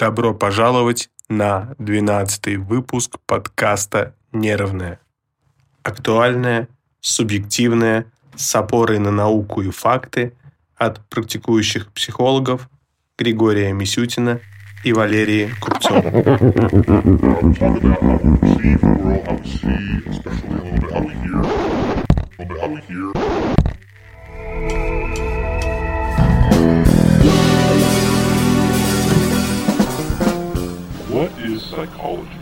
Добро пожаловать на 12 выпуск подкаста «Нервное». Актуальное, субъективное, с опорой на науку и факты от практикующих психологов Григория Мисютина и Валерии Купцовой.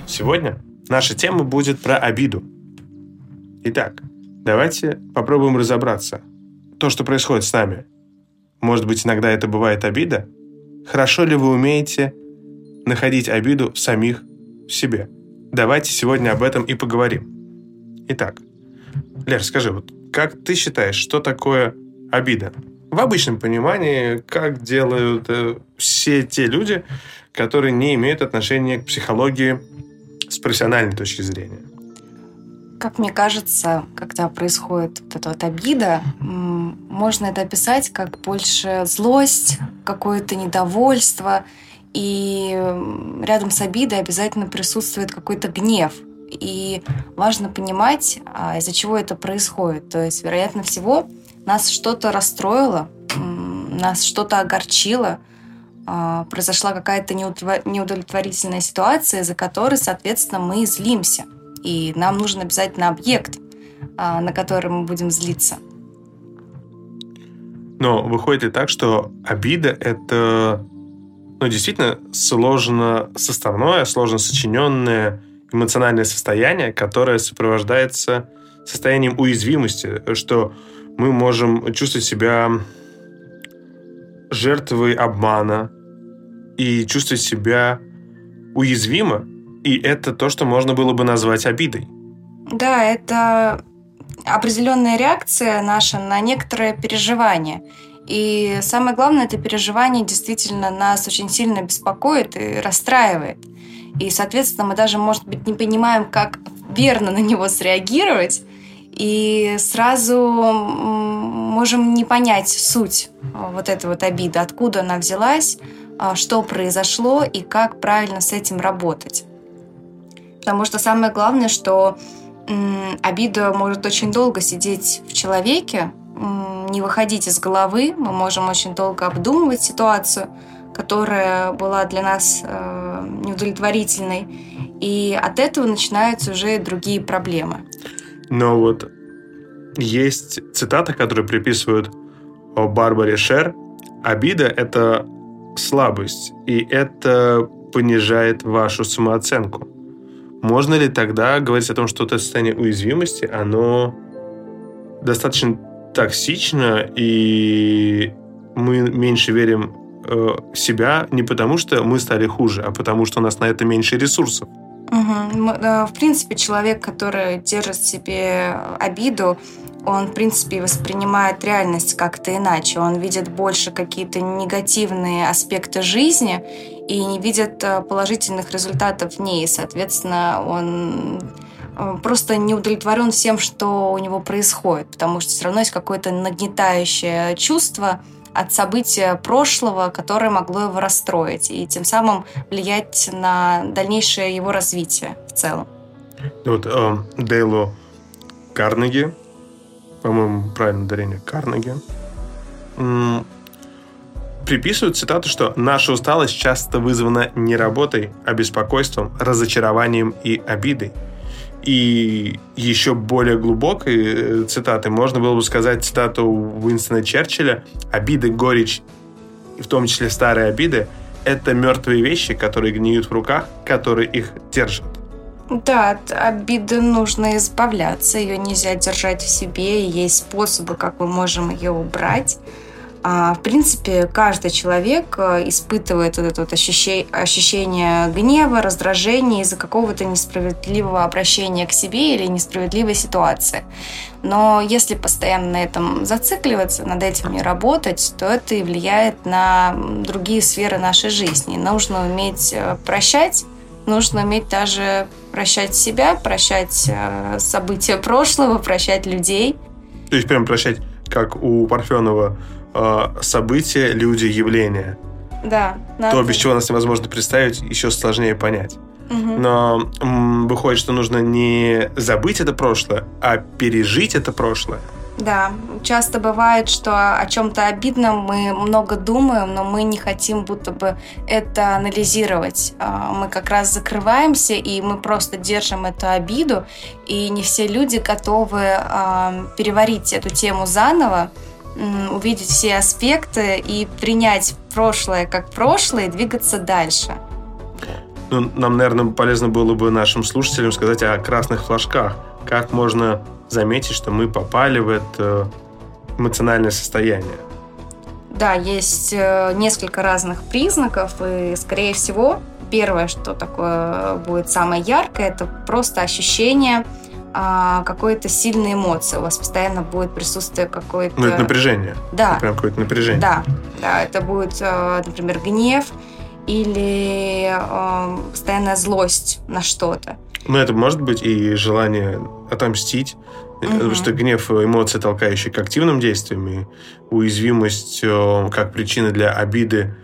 Сегодня наша тема будет про обиду. Итак, давайте попробуем разобраться. То, что происходит с нами. Может быть, иногда это бывает обида? Хорошо ли вы умеете находить обиду в самих в себе? Давайте сегодня об этом и поговорим. Итак, Лер, скажи, вот как ты считаешь, что такое обида? В обычном понимании, как делают э, все те люди, которые не имеют отношения к психологии с профессиональной точки зрения. Как мне кажется, когда происходит вот эта вот обида, можно это описать как больше злость, какое-то недовольство, и рядом с обидой обязательно присутствует какой-то гнев. И важно понимать, а, из-за чего это происходит. То есть, вероятно всего, нас что-то расстроило, нас что-то огорчило, а, произошла какая-то неудовлетворительная ситуация, за которой, соответственно, мы злимся. И нам нужен обязательно объект, а, на который мы будем злиться. Но выходит и так, что обида — это ну, действительно сложно составное, сложно сочиненное эмоциональное состояние, которое сопровождается состоянием уязвимости, что мы можем чувствовать себя жертвой обмана, и чувствовать себя уязвимо. И это то, что можно было бы назвать обидой. Да, это определенная реакция наша на некоторое переживание. И самое главное, это переживание действительно нас очень сильно беспокоит и расстраивает. И, соответственно, мы даже, может быть, не понимаем, как верно на него среагировать, и сразу можем не понять суть вот этой вот обиды, откуда она взялась, а, что произошло и как правильно с этим работать. Потому что самое главное, что обида может очень долго сидеть в человеке, не выходить из головы. Мы можем очень долго обдумывать ситуацию, которая была для нас э, неудовлетворительной. И от этого начинаются уже другие проблемы. Но вот есть цитата, которую приписывают Барбаре Шер. Обида – это слабость, и это понижает вашу самооценку. Можно ли тогда говорить о том, что это состояние уязвимости, оно достаточно токсично, и мы меньше верим э, в себя не потому, что мы стали хуже, а потому, что у нас на это меньше ресурсов. Угу. В принципе, человек, который держит в себе обиду, он, в принципе, воспринимает реальность как-то иначе. Он видит больше какие-то негативные аспекты жизни и не видит э, положительных результатов в ней. Соответственно, он э, просто не удовлетворен всем, что у него происходит, потому что все равно есть какое-то нагнетающее чувство от события прошлого, которое могло его расстроить и тем самым влиять на дальнейшее его развитие в целом. Вот э, Дейлу Карнеги, по-моему, правильно ударение, Карнеги, приписывают цитату, что наша усталость часто вызвана не работой, а беспокойством, разочарованием и обидой. И еще более глубокой э, цитаты можно было бы сказать цитату Уинстона Черчилля «Обиды, горечь, в том числе старые обиды, это мертвые вещи, которые гниют в руках, которые их держат». Да, от обиды нужно избавляться, ее нельзя держать в себе, и есть способы, как мы можем ее убрать. А, в принципе, каждый человек э, испытывает вот это вот ощущение, ощущение гнева, раздражения из-за какого-то несправедливого обращения к себе или несправедливой ситуации. Но если постоянно на этом зацикливаться, над этим не работать, то это и влияет на другие сферы нашей жизни. Нужно уметь э, прощать, нужно уметь даже прощать себя, прощать э, события прошлого, прощать людей. То есть прям прощать, как у Парфенова, э, события, люди, явления. Да. Надо. То, без чего нас невозможно представить, еще сложнее понять. Угу. Но м, выходит, что нужно не забыть это прошлое, а пережить это прошлое. Да, часто бывает, что о чем-то обидном мы много думаем, но мы не хотим будто бы это анализировать. А, мы как раз закрываемся, и мы просто держим эту обиду, и не все люди готовы а, переварить эту тему заново, увидеть все аспекты и принять прошлое как прошлое и двигаться дальше. Ну, нам, наверное, полезно было бы нашим слушателям сказать о красных флажках. Как можно заметить, что мы попали в это эмоциональное состояние? Да, есть э, несколько разных признаков, и, скорее всего, первое, что такое будет самое яркое, это просто ощущение а, какой-то сильной эмоции. У вас постоянно будет присутствие какое-то... Ну, это напряжение. Да. Это прям какое-то напряжение. Да, да. Это будет, э, например, гнев или э, постоянная злость на что-то. Ну, это может быть и желание отомстить, угу. потому что гнев – эмоция, толкающая к активным действиям, и уязвимость э, как причина для обиды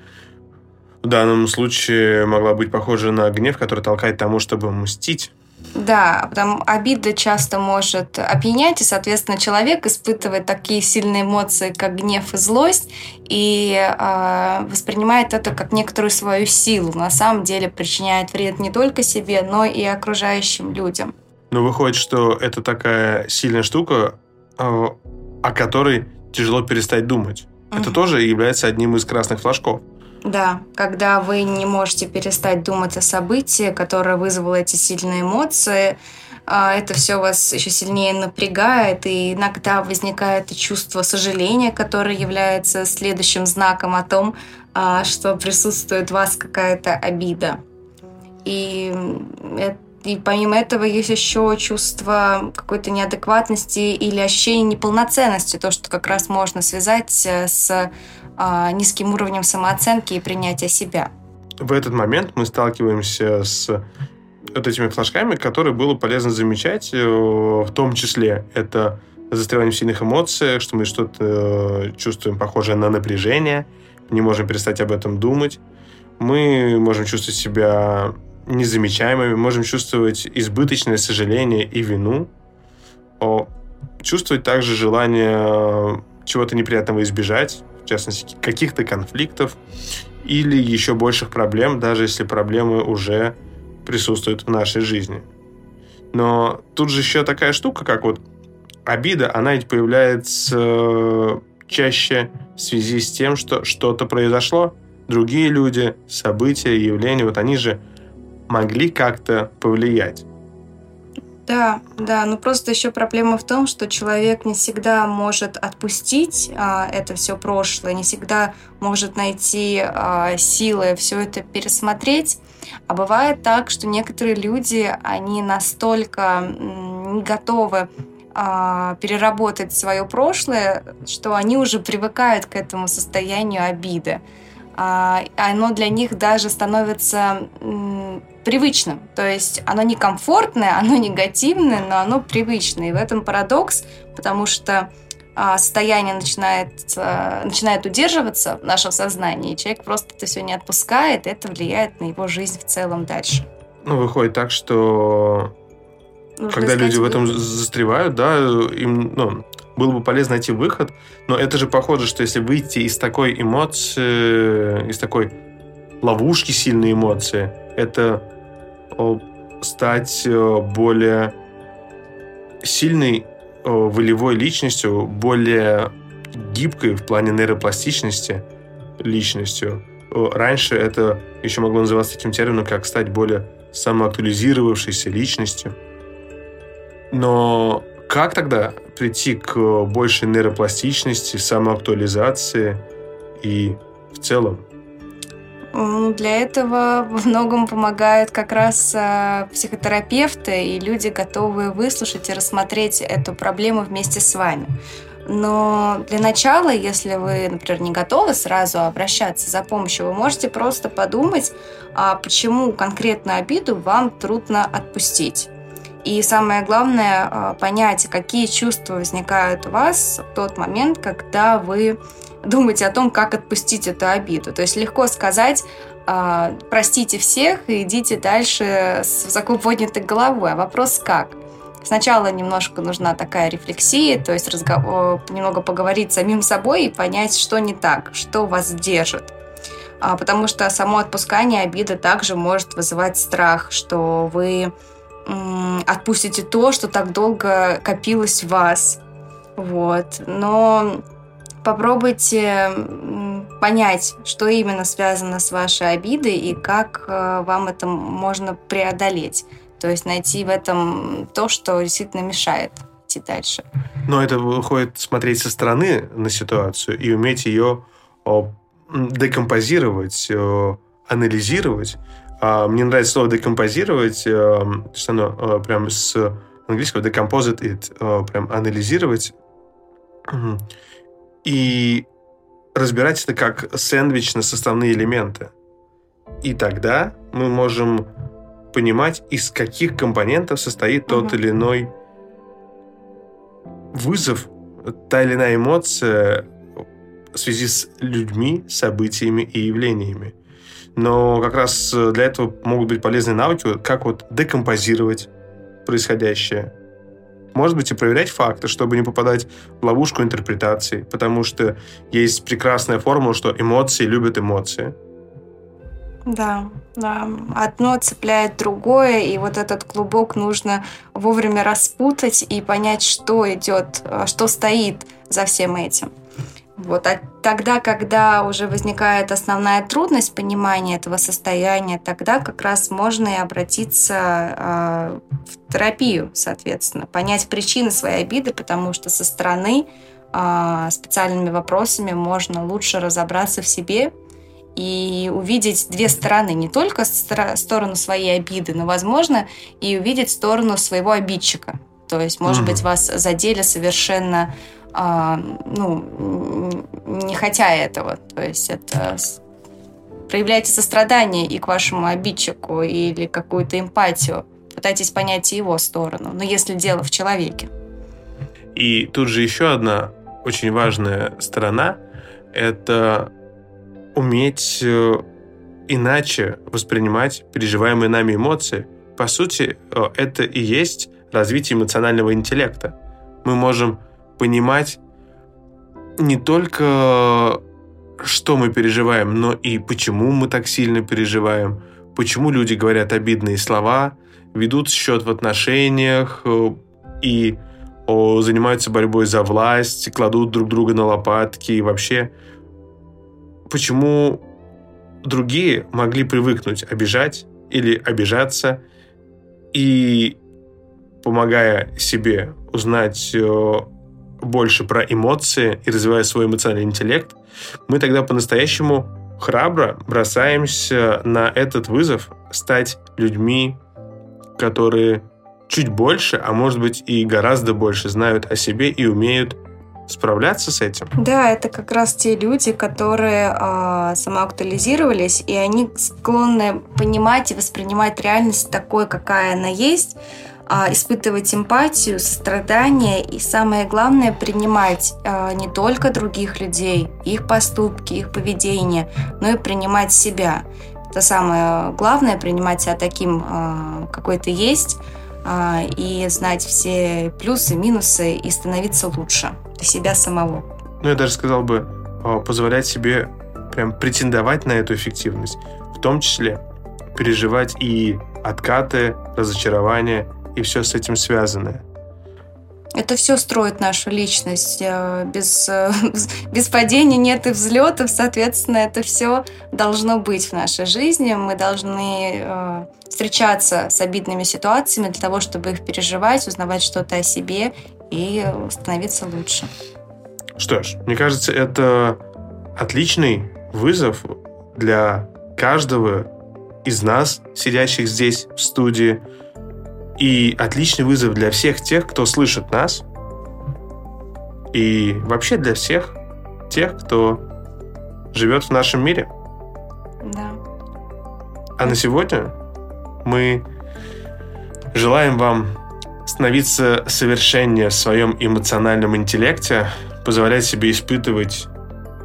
в данном случае могла быть похожа на гнев, который толкает тому, чтобы мстить. Да, потому обида часто может опьянять, и, соответственно, человек испытывает такие сильные эмоции, как гнев и злость, и э, воспринимает это как некоторую свою силу. На самом деле причиняет вред не только себе, но и окружающим людям. Но выходит, что это такая сильная штука, э, о которой тяжело перестать думать. Угу. Это тоже является одним из красных флажков. Да, когда вы не можете перестать думать о событии, которое вызвало эти сильные эмоции, а, это все вас еще сильнее напрягает, и иногда возникает чувство сожаления, которое является следующим знаком о том, а, что присутствует в вас какая-то обида. И, и помимо этого есть еще чувство какой-то неадекватности или ощущение неполноценности, то, что как раз можно связать э, с низким уровнем самооценки и принятия себя. В этот момент мы сталкиваемся с вот этими флажками, которые было полезно замечать, э, в том числе это застревание в сильных эмоциях, что мы что-то э, чувствуем похожее на напряжение, не можем перестать об этом думать. Мы можем чувствовать себя незамечаемыми, можем чувствовать избыточное сожаление и вину, чувствовать также желание чего-то неприятного избежать, в частности, каких-то конфликтов или еще больших проблем, даже если проблемы уже присутствуют в нашей жизни. Но тут же еще такая штука, как вот обида, она ведь появляется э, чаще в связи с тем, что что-то произошло. Другие люди, события, явления, вот они же могли как-то повлиять. Да, да, но просто еще проблема в том, что человек не всегда может отпустить а, это все прошлое, не всегда может найти а, силы все это пересмотреть. А бывает так, что некоторые люди, они настолько не готовы а, переработать свое прошлое, что они уже привыкают к этому состоянию обиды. А, оно для них даже становится привычным. То есть оно не комфортное, оно негативное, но оно привычное. И в этом парадокс, потому что а, состояние начинает, а, начинает удерживаться в нашем сознании, и человек просто это все не отпускает, и это влияет на его жизнь в целом дальше. Ну, выходит так, что Нужно когда люди в этом застревают, да, им, ну, было бы полезно найти выход, но это же похоже, что если выйти из такой эмоции, из такой ловушки сильной эмоции, это стать э, более сильной э, волевой личностью, более гибкой в плане нейропластичности личностью. Раньше это еще могло называться таким термином, как стать более самоактуализировавшейся личностью. Но как тогда прийти к большей нейропластичности, самоактуализации и в целом для этого во многом помогают как раз а, психотерапевты и люди, готовые выслушать и рассмотреть эту проблему вместе с вами. Но для начала, если вы, например, не готовы сразу обращаться за помощью, вы можете просто подумать, а почему конкретную обиду вам трудно отпустить. И самое главное, а, понять, какие чувства возникают у вас в тот момент, когда вы думайте о том, как отпустить эту обиду. То есть легко сказать, э, простите всех и идите дальше с высоко поднятой головой. А вопрос как? Сначала немножко нужна такая рефлексия, то есть разговор, немного поговорить самим собой и понять, что не так, что вас держит. А, потому что само отпускание обиды также может вызывать страх, что вы отпустите то, что так долго копилось в вас. Вот. Но попробуйте понять, что именно связано с вашей обидой и как э, вам это можно преодолеть. То есть найти в этом то, что действительно мешает идти дальше. Но это выходит смотреть со стороны на ситуацию и уметь ее декомпозировать, анализировать. А, мне нравится слово декомпозировать, что оно прям с английского decomposite it, прям анализировать и разбирать это как сэндвич на составные элементы. И тогда мы можем понимать, из каких компонентов состоит тот угу. или иной вызов, та или иная эмоция в связи с людьми, событиями и явлениями. Но как раз для этого могут быть полезны навыки, как вот декомпозировать происходящее. Может быть, и проверять факты, чтобы не попадать в ловушку интерпретации, потому что есть прекрасная формула, что эмоции любят эмоции. Да, да. Одно цепляет другое, и вот этот клубок нужно вовремя распутать и понять, что идет, э, что стоит за всем этим. Вот. А тогда, когда уже возникает основная трудность понимания этого состояния, тогда как раз можно и обратиться э, в терапию, соответственно, понять причины своей обиды, потому что со стороны э, специальными вопросами можно лучше разобраться в себе и увидеть две стороны, не только сторону своей обиды, но, возможно, и увидеть сторону своего обидчика. То есть, может угу. быть, вас задели совершенно, ну, не хотя этого. То есть, это проявляйте сострадание и к вашему обидчику или какую-то эмпатию. Пытайтесь понять его сторону, но если дело в человеке. И тут же еще одна очень важная сторона – это уметь э, иначе воспринимать переживаемые нами эмоции. По сути, э, это и есть развитие эмоционального интеллекта. Мы можем понимать не только, что мы переживаем, но и почему мы так сильно переживаем, почему люди говорят обидные слова, ведут счет в отношениях э, и занимаются борьбой за власть, кладут друг друга на лопатки и вообще почему другие могли привыкнуть обижать или обижаться, и помогая себе узнать э, больше про эмоции и развивая свой эмоциональный интеллект, мы тогда по-настоящему храбро бросаемся на этот вызов стать людьми, которые чуть больше, а может быть и гораздо больше знают о себе и умеют справляться с этим? Да, это как раз те люди, которые э, самоактуализировались, и они склонны понимать и воспринимать реальность такой, какая она есть, э, испытывать эмпатию, сострадание и самое главное принимать э, не только других людей, их поступки, их поведение, но и принимать себя. Это самое главное, принимать себя таким, э, какой ты есть, и знать все плюсы, минусы и становиться лучше для себя самого. Ну, я даже сказал бы, а, позволять себе прям претендовать на эту эффективность, в том числе переживать и откаты, разочарования и все с этим связанное. Это все строит нашу личность. Э, без, э, без падения нет и взлетов, соответственно, это все должно быть в нашей жизни. Мы должны э, встречаться с обидными ситуациями для того, чтобы их переживать, узнавать что-то о себе и становиться лучше. Что ж, мне кажется, это отличный вызов для каждого из нас, сидящих здесь в студии, и отличный вызов для всех тех, кто слышит нас, и вообще для всех тех, кто живет в нашем мире. Да. А на сегодня мы желаем вам становиться совершеннее в своем эмоциональном интеллекте, позволять себе испытывать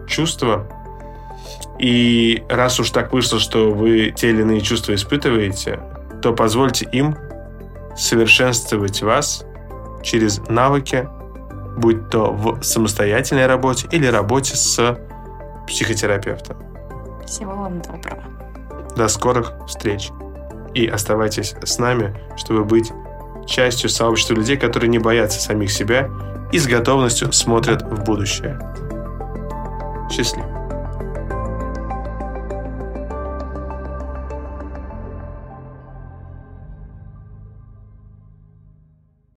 чувства. И раз уж так вышло, что вы те или иные чувства испытываете, то позвольте им совершенствовать вас через навыки, будь то в самостоятельной работе или работе с психотерапевтом. Всего вам доброго. До скорых встреч. И оставайтесь с нами, чтобы быть частью сообщества людей, которые не боятся самих себя и с готовностью смотрят в будущее. Счастливо.